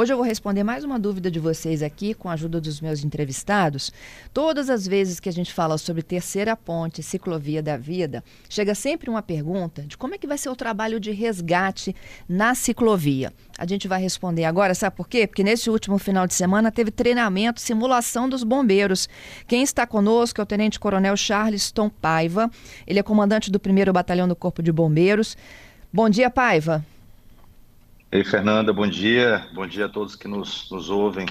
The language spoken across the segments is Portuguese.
Hoje eu vou responder mais uma dúvida de vocês aqui com a ajuda dos meus entrevistados. Todas as vezes que a gente fala sobre terceira ponte, ciclovia da vida, chega sempre uma pergunta de como é que vai ser o trabalho de resgate na ciclovia. A gente vai responder agora, sabe por quê? Porque nesse último final de semana teve treinamento, simulação dos bombeiros. Quem está conosco é o Tenente Coronel Charleston Paiva. Ele é comandante do 1 Batalhão do Corpo de Bombeiros. Bom dia, Paiva. Ei, Fernanda, bom dia. Bom dia a todos que nos, nos ouvem.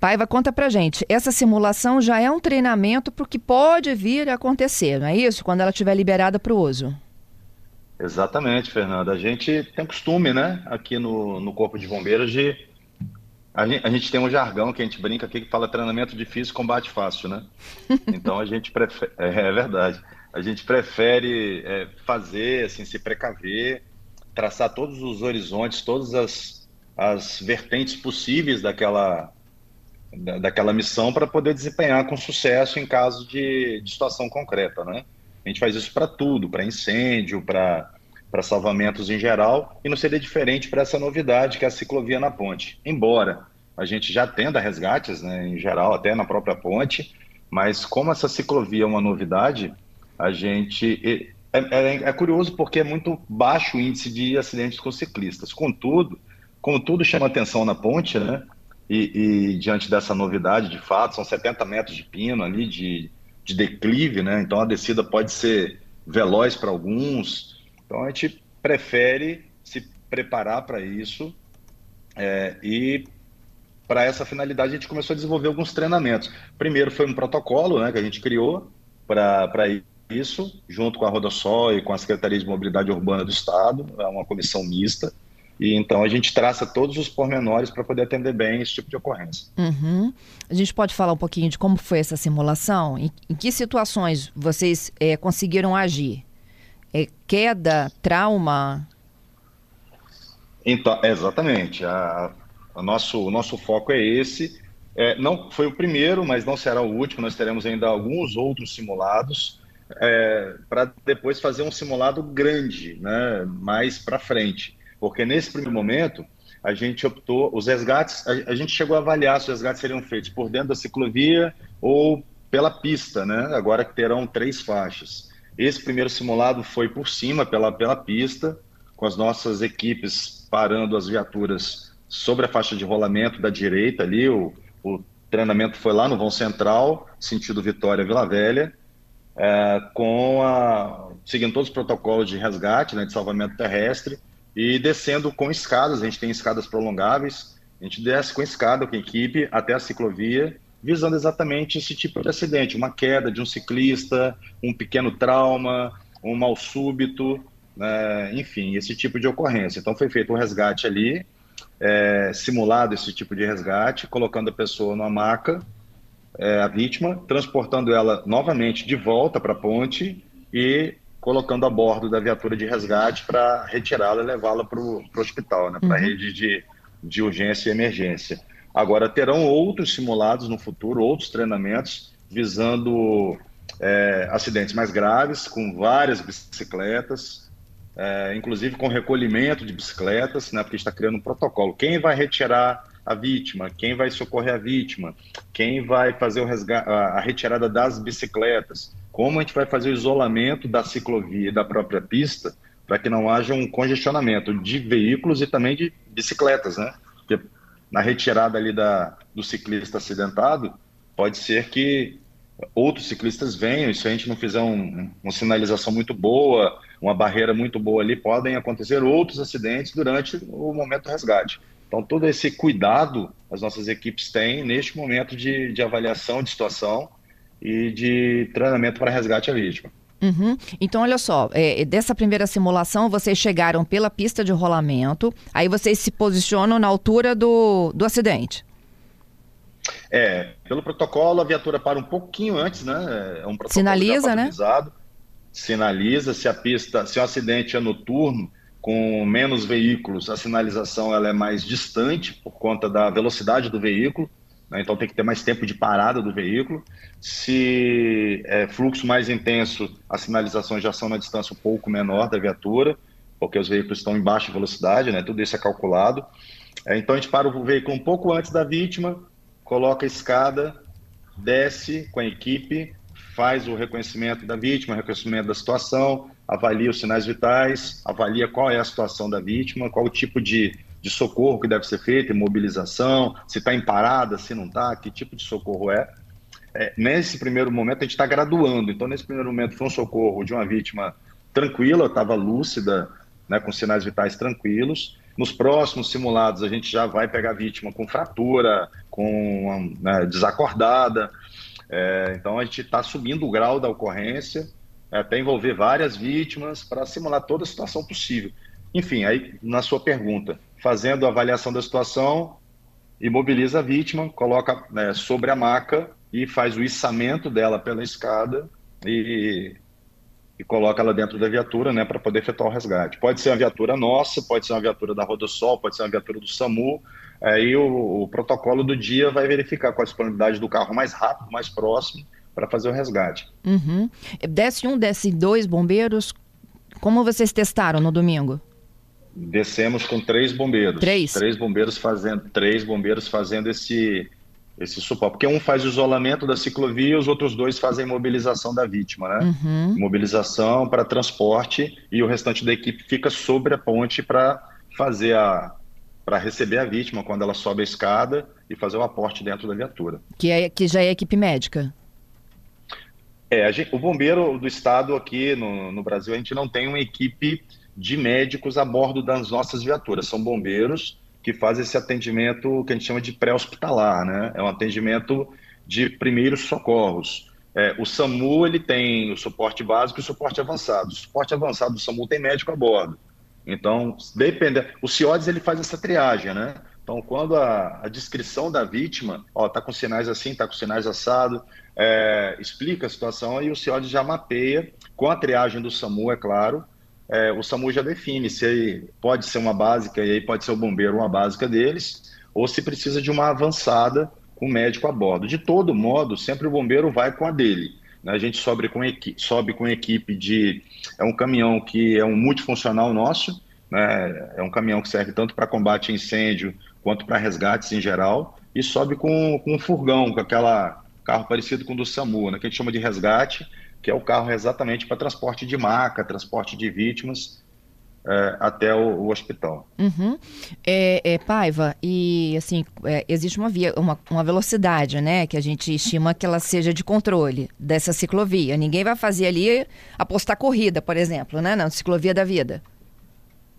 Paiva, conta pra gente. Essa simulação já é um treinamento para o que pode vir a acontecer, não é isso? Quando ela estiver liberada para o uso. Exatamente, Fernanda. A gente tem costume, né, aqui no, no Corpo de Bombeiros, de. A gente, a gente tem um jargão que a gente brinca aqui que fala treinamento difícil, combate fácil, né? Então a gente prefere. É, é verdade. A gente prefere é, fazer, assim, se precaver traçar todos os horizontes, todas as, as vertentes possíveis daquela, da, daquela missão para poder desempenhar com sucesso em caso de, de situação concreta, né? A gente faz isso para tudo, para incêndio, para para salvamentos em geral, e não seria diferente para essa novidade que é a ciclovia na ponte. Embora a gente já tenda resgates, né, em geral, até na própria ponte, mas como essa ciclovia é uma novidade, a gente é, é, é, curioso porque é muito baixo o índice de acidentes com ciclistas. Contudo, como tudo chama atenção na ponte, né? E, e, diante dessa novidade, de fato, são 70 metros de pino ali, de, de declive, né? Então a descida pode ser veloz para alguns. Então a gente prefere se preparar para isso é, e para essa finalidade a gente começou a desenvolver alguns treinamentos. Primeiro foi um protocolo né, que a gente criou para isso, junto com a Rodossol e com a Secretaria de Mobilidade Urbana do Estado, é uma comissão mista. E então a gente traça todos os pormenores para poder atender bem esse tipo de ocorrência. Uhum. A gente pode falar um pouquinho de como foi essa simulação? Em, em que situações vocês é, conseguiram agir? É, queda, trauma? Então, exatamente. A, a nosso, o nosso foco é esse. É, não foi o primeiro, mas não será o último. Nós teremos ainda alguns outros simulados é, para depois fazer um simulado grande, né, mais para frente. Porque nesse primeiro momento, a gente optou, os resgates, a, a, gente chegou a avaliar se os resgates seriam feitos por dentro da ciclovia ou pela pista, né, agora que terão três faixas. Esse primeiro simulado foi por cima, pela, pela pista, com as nossas equipes parando as viaturas sobre a faixa de rolamento da direita ali, o, o treinamento foi lá no vão central, sentido Vitória-Vila Velha, é, com a, seguindo todos os protocolos de resgate, né, de salvamento terrestre, e descendo com escadas, a gente tem escadas prolongáveis, a gente desce com escada com a equipe até a ciclovia, visando exatamente esse tipo de acidente, uma queda de um ciclista, um pequeno trauma, um mal súbito, né, enfim, esse tipo de ocorrência. Então foi feito um resgate ali, é, simulado esse tipo de resgate, colocando a pessoa numa maca, é, a vítima, transportando ela novamente de volta para a ponte e colocando a bordo da viatura de resgate para retirá-la e levá-la para o hospital, né, para a uhum. rede de, de urgência e emergência. Agora, terão outros simulados no futuro, outros treinamentos visando é, acidentes mais graves, com várias bicicletas, é, inclusive com recolhimento de bicicletas, né, porque está criando um protocolo. Quem vai retirar a vítima, quem vai socorrer a vítima, quem vai fazer a retirada das bicicletas, como a gente vai fazer o isolamento da ciclovia e da própria pista para que não haja um congestionamento de veículos e também de bicicletas, né? Porque na retirada ali da, do ciclista acidentado, pode ser que outros ciclistas venham, e se a gente não fizer um, uma sinalização muito boa, uma barreira muito boa ali, podem acontecer outros acidentes durante o momento do resgate. Então, todo esse cuidado as nossas equipes têm neste momento de, de avaliação de situação e de treinamento para resgate à vítima. Uhum. Então, olha só, é, dessa primeira simulação, vocês chegaram pela pista de rolamento, aí vocês se posicionam na altura do, do acidente. É, pelo protocolo, a viatura para um pouquinho antes, né? É um protocolo Sinaliza, né? Sinaliza, se a pista, se o acidente é noturno, com menos veículos, a sinalização ela é mais distante por conta da velocidade do veículo, né? então tem que ter mais tempo de parada do veículo. Se é fluxo mais intenso, as sinalizações já são na distância um pouco menor da viatura, porque os veículos estão em baixa velocidade, né? tudo isso é calculado. É, então a gente para o veículo um pouco antes da vítima, coloca a escada, desce com a equipe, faz o reconhecimento da vítima, reconhecimento da situação, avalia os sinais vitais, avalia qual é a situação da vítima, qual o tipo de, de socorro que deve ser feito, imobilização, se está em parada, se não está, que tipo de socorro é. é. Nesse primeiro momento, a gente está graduando. Então, nesse primeiro momento, foi um socorro de uma vítima tranquila, estava lúcida, né, com sinais vitais tranquilos. Nos próximos simulados, a gente já vai pegar a vítima com fratura, com né, desacordada. É, então, a gente está subindo o grau da ocorrência até envolver várias vítimas para simular toda a situação possível. Enfim, aí na sua pergunta, fazendo a avaliação da situação, imobiliza a vítima, coloca né, sobre a maca e faz o içamento dela pela escada e, e coloca ela dentro da viatura né, para poder efetuar o resgate. Pode ser uma viatura nossa, pode ser uma viatura da Rodosol, pode ser uma viatura do SAMU. Aí o, o protocolo do dia vai verificar qual a disponibilidade do carro mais rápido, mais próximo, para fazer o resgate. Uhum. Desce um, desce dois bombeiros. Como vocês testaram no domingo? Descemos com três bombeiros. Três? Três bombeiros fazendo, três bombeiros fazendo esse, esse suporte. Porque um faz o isolamento da ciclovia, os outros dois fazem mobilização da vítima, né? Uhum. Mobilização para transporte e o restante da equipe fica sobre a ponte para fazer a para receber a vítima quando ela sobe a escada e fazer o aporte dentro da viatura. Que, é, que já é equipe médica? É, gente, o bombeiro do estado aqui no, no Brasil, a gente não tem uma equipe de médicos a bordo das nossas viaturas. São bombeiros que fazem esse atendimento que a gente chama de pré-hospitalar, né? É um atendimento de primeiros socorros. É, o SAMU ele tem o suporte básico e o suporte avançado. O suporte avançado do SAMU tem médico a bordo. Então, depende. O CIODES ele faz essa triagem, né? Então, quando a, a descrição da vítima, ó, tá com sinais assim, tá com sinais assado, é, explica a situação e o CIOD já mapeia, com a triagem do SAMU, é claro, é, o SAMU já define se pode ser uma básica, e aí pode ser o bombeiro uma básica deles, ou se precisa de uma avançada com o médico a bordo. De todo modo, sempre o bombeiro vai com a dele. Né? A gente sobe com, equipe, sobe com equipe de. É um caminhão que é um multifuncional nosso, né? é um caminhão que serve tanto para combate a incêndio quanto para resgates em geral, e sobe com, com um furgão, com aquela carro parecido com o do SAMU, né, que a gente chama de resgate, que é o carro exatamente para transporte de maca, transporte de vítimas é, até o, o hospital. Uhum. É, é, Paiva, e assim, é, existe uma, via, uma, uma velocidade, né, que a gente estima que ela seja de controle dessa ciclovia. Ninguém vai fazer ali apostar corrida, por exemplo, né, na ciclovia da vida.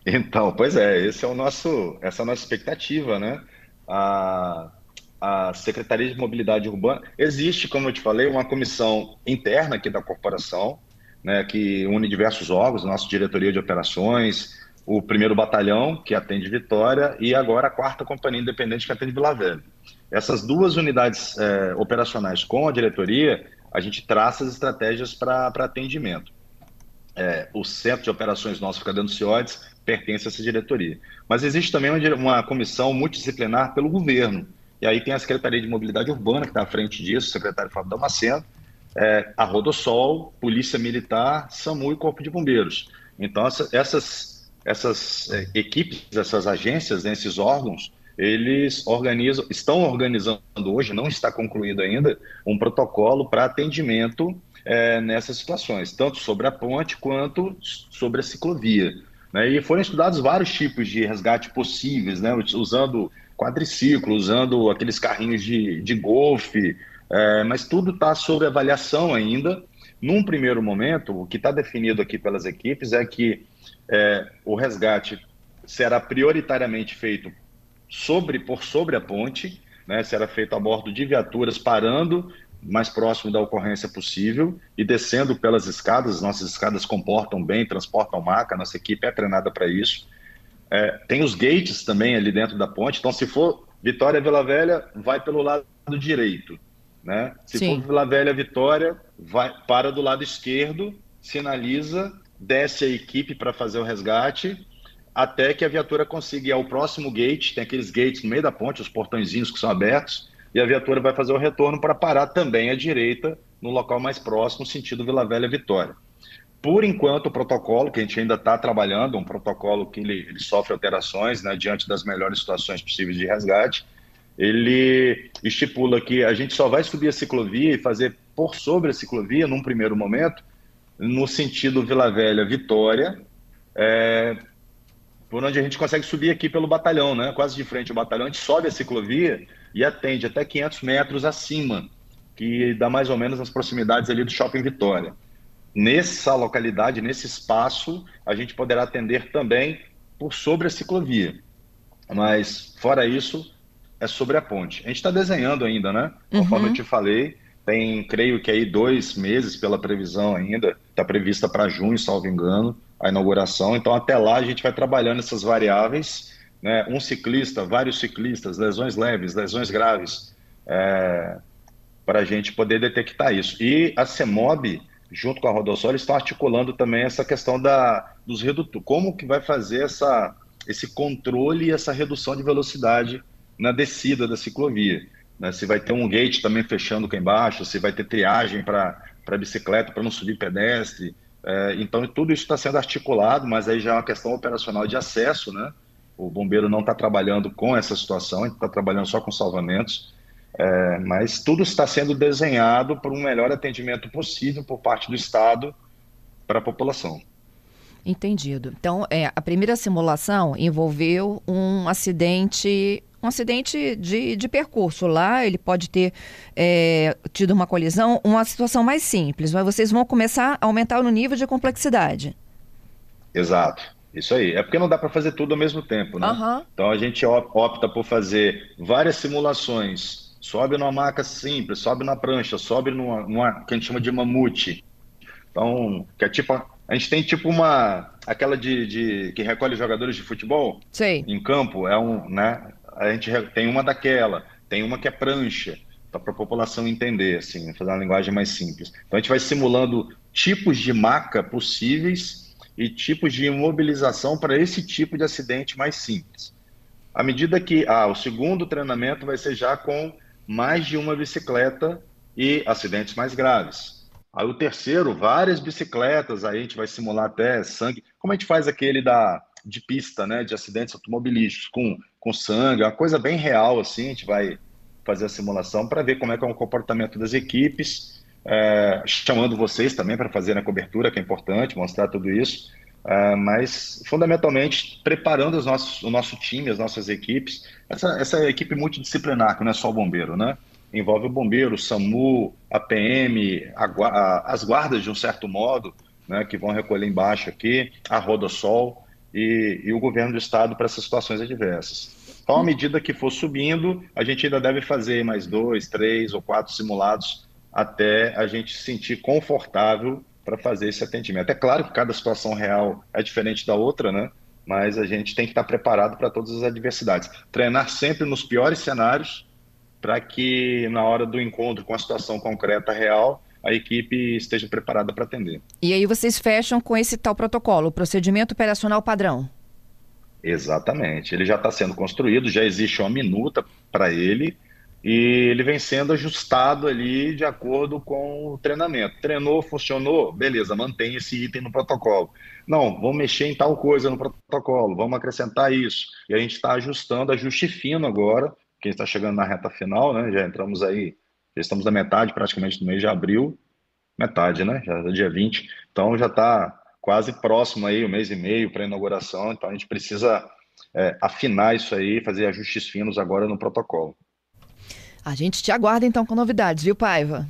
Então, pois é, esse é o nosso, essa é a nossa expectativa, né? A, a Secretaria de Mobilidade Urbana existe, como eu te falei, uma comissão interna aqui da corporação, né, que une diversos órgãos, nossa diretoria de operações, o primeiro batalhão que atende Vitória e agora a quarta companhia independente que atende Vila Velha. Essas duas unidades é, operacionais com a diretoria, a gente traça as estratégias para atendimento. É, o centro de operações nosso fica dentro do CIODES, pertence a essa diretoria. Mas existe também uma, uma comissão multidisciplinar pelo governo. E aí tem a Secretaria de Mobilidade Urbana, que está à frente disso, o secretário Fábio Damasceno, é, a Rodossol, Polícia Militar, SAMU e Corpo de Bombeiros. Então, essa, essas, essas é, equipes, essas agências, né, esses órgãos, eles organizam, estão organizando hoje, não está concluído ainda, um protocolo para atendimento é, nessas situações, tanto sobre a ponte quanto sobre a ciclovia. Né? E foram estudados vários tipos de resgate possíveis, né? usando quadriciclo, usando aqueles carrinhos de, de golfe, é, mas tudo está sob avaliação ainda. Num primeiro momento, o que está definido aqui pelas equipes é que é, o resgate será prioritariamente feito sobre por sobre a ponte, né, será feito a bordo de viaturas parando mais próximo da ocorrência possível e descendo pelas escadas. Nossas escadas comportam bem, transportam maca, nossa equipe é treinada para isso. É, tem os gates também ali dentro da ponte, então se for Vitória Vila Velha, vai pelo lado direito. Né? Se Sim. for Vila Velha Vitória, vai para do lado esquerdo, sinaliza, desce a equipe para fazer o resgate até que a viatura consiga ir ao próximo gate, tem aqueles gates no meio da ponte, os portõezinhos que são abertos, e a viatura vai fazer o retorno para parar também à direita, no local mais próximo, sentido Vila Velha Vitória. Por enquanto, o protocolo, que a gente ainda está trabalhando, um protocolo que ele, ele sofre alterações né, diante das melhores situações possíveis de resgate, ele estipula que a gente só vai subir a ciclovia e fazer por sobre a ciclovia, num primeiro momento, no sentido Vila Velha-Vitória, é, por onde a gente consegue subir aqui pelo batalhão, né? quase de frente ao batalhão, a gente sobe a ciclovia e atende até 500 metros acima, que dá mais ou menos nas proximidades ali do Shopping Vitória. Nessa localidade, nesse espaço, a gente poderá atender também por sobre a ciclovia. Mas, fora isso, é sobre a ponte. A gente está desenhando ainda, né? Conforme uhum. eu te falei, tem, creio que aí dois meses pela previsão ainda, está prevista para junho, salvo engano, a inauguração. Então, até lá, a gente vai trabalhando essas variáveis. Né? Um ciclista, vários ciclistas, lesões leves, lesões graves, é, para a gente poder detectar isso. E a CEMOB junto com a Rodossol, estão articulando também essa questão da, dos redutores. Como que vai fazer essa, esse controle e essa redução de velocidade na descida da ciclovia? Né? Se vai ter um gate também fechando aqui embaixo, se vai ter triagem para bicicleta, para não subir pedestre. É, então, tudo isso está sendo articulado, mas aí já é uma questão operacional de acesso, né? O bombeiro não está trabalhando com essa situação, está trabalhando só com salvamentos. É, mas tudo está sendo desenhado para um melhor atendimento possível por parte do Estado para a população. Entendido. Então, é, a primeira simulação envolveu um acidente um acidente de, de percurso. Lá ele pode ter é, tido uma colisão, uma situação mais simples, mas vocês vão começar a aumentar o nível de complexidade. Exato. Isso aí. É porque não dá para fazer tudo ao mesmo tempo, né? Uhum. Então a gente opta por fazer várias simulações sobe numa maca simples, sobe na prancha, sobe numa, numa que a gente chama de mamute. Então, que é tipo, a gente tem tipo uma, aquela de, de que recolhe jogadores de futebol Sei. em campo, é um, né? A gente tem uma daquela, tem uma que é prancha, para a população entender, assim, fazer uma linguagem mais simples. Então a gente vai simulando tipos de maca possíveis e tipos de imobilização para esse tipo de acidente mais simples. À medida que ah, o segundo treinamento vai ser já com mais de uma bicicleta e acidentes mais graves. Aí o terceiro, várias bicicletas, aí a gente vai simular até sangue, como a gente faz aquele da, de pista, né, de acidentes automobilísticos, com, com sangue, uma coisa bem real, assim, a gente vai fazer a simulação para ver como é que é o comportamento das equipes, é, chamando vocês também para fazer a cobertura, que é importante, mostrar tudo isso, é, mas fundamentalmente preparando os nossos, o nosso time, as nossas equipes, essa, essa equipe multidisciplinar, que não é só o bombeiro, né? Envolve o bombeiro, o SAMU, a PM, a, a, as guardas de um certo modo, né, que vão recolher embaixo aqui, a Rodosol e, e o governo do estado para essas situações adversas. Então, à medida que for subindo, a gente ainda deve fazer mais dois, três ou quatro simulados até a gente se sentir confortável para fazer esse atendimento. É claro que cada situação real é diferente da outra, né? Mas a gente tem que estar preparado para todas as adversidades. Treinar sempre nos piores cenários para que na hora do encontro com a situação concreta real a equipe esteja preparada para atender. E aí vocês fecham com esse tal protocolo, o procedimento operacional padrão. Exatamente. Ele já está sendo construído, já existe uma minuta para ele e ele vem sendo ajustado ali de acordo com o treinamento. Treinou, funcionou, beleza, mantém esse item no protocolo. Não, vamos mexer em tal coisa no protocolo, vamos acrescentar isso. E a gente está ajustando, ajuste fino agora, que está chegando na reta final, né? Já entramos aí, já estamos na metade praticamente do mês de abril, metade, né? Já é dia 20, então já está quase próximo aí, um mês e meio para a inauguração, então a gente precisa é, afinar isso aí, fazer ajustes finos agora no protocolo. A gente te aguarda então com novidades, viu, Paiva?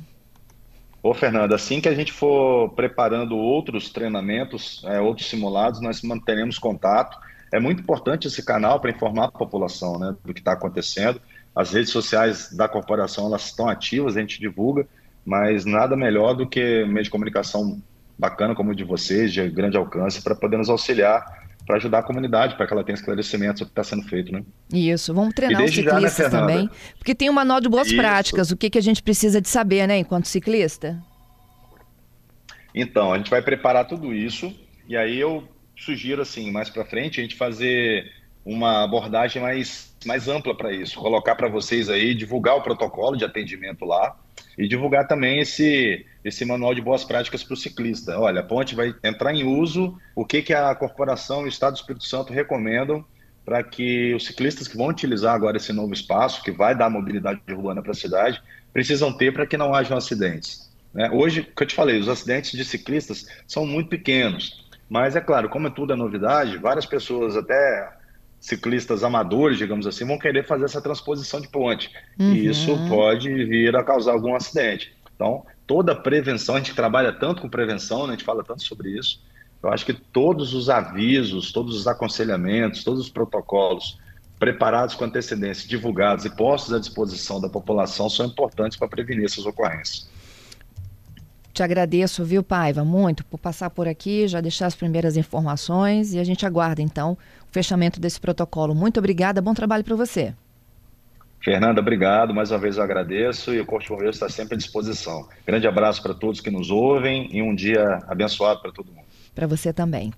Ô, Fernanda, assim que a gente for preparando outros treinamentos, é, outros simulados, nós manteremos contato. É muito importante esse canal para informar a população né, do que está acontecendo. As redes sociais da corporação elas estão ativas, a gente divulga, mas nada melhor do que meio de comunicação bacana como o de vocês, de grande alcance, para poder nos auxiliar para ajudar a comunidade, para que ela tenha esclarecimento sobre o que está sendo feito, né? Isso, vamos treinar os ciclistas já, né, também, porque tem um manual de boas Isso. práticas, o que, que a gente precisa de saber, né, enquanto ciclista? Então, a gente vai preparar tudo isso, e aí eu sugiro assim, mais para frente, a gente fazer uma abordagem mais, mais ampla para isso, colocar para vocês aí, divulgar o protocolo de atendimento lá e divulgar também esse, esse manual de boas práticas para o ciclista. Olha, a ponte vai entrar em uso, o que, que a corporação e o Estado do Espírito Santo recomendam para que os ciclistas que vão utilizar agora esse novo espaço, que vai dar mobilidade urbana para a cidade, precisam ter para que não hajam acidentes. Né? Hoje, que eu te falei, os acidentes de ciclistas são muito pequenos, mas é claro, como tudo é novidade, várias pessoas, até ciclistas amadores, digamos assim, vão querer fazer essa transposição de ponte. Uhum. E isso pode vir a causar algum acidente. Então, toda prevenção, a gente trabalha tanto com prevenção, né? a gente fala tanto sobre isso. Eu acho que todos os avisos, todos os aconselhamentos, todos os protocolos preparados com antecedência, divulgados e postos à disposição da população são importantes para prevenir essas ocorrências. Te agradeço, viu, Paiva, muito por passar por aqui, já deixar as primeiras informações e a gente aguarda então fechamento desse protocolo. Muito obrigada, bom trabalho para você. Fernanda, obrigado. Mais uma vez eu agradeço e o Corte Bombeiro está sempre à disposição. Grande abraço para todos que nos ouvem e um dia abençoado para todo mundo. Para você também.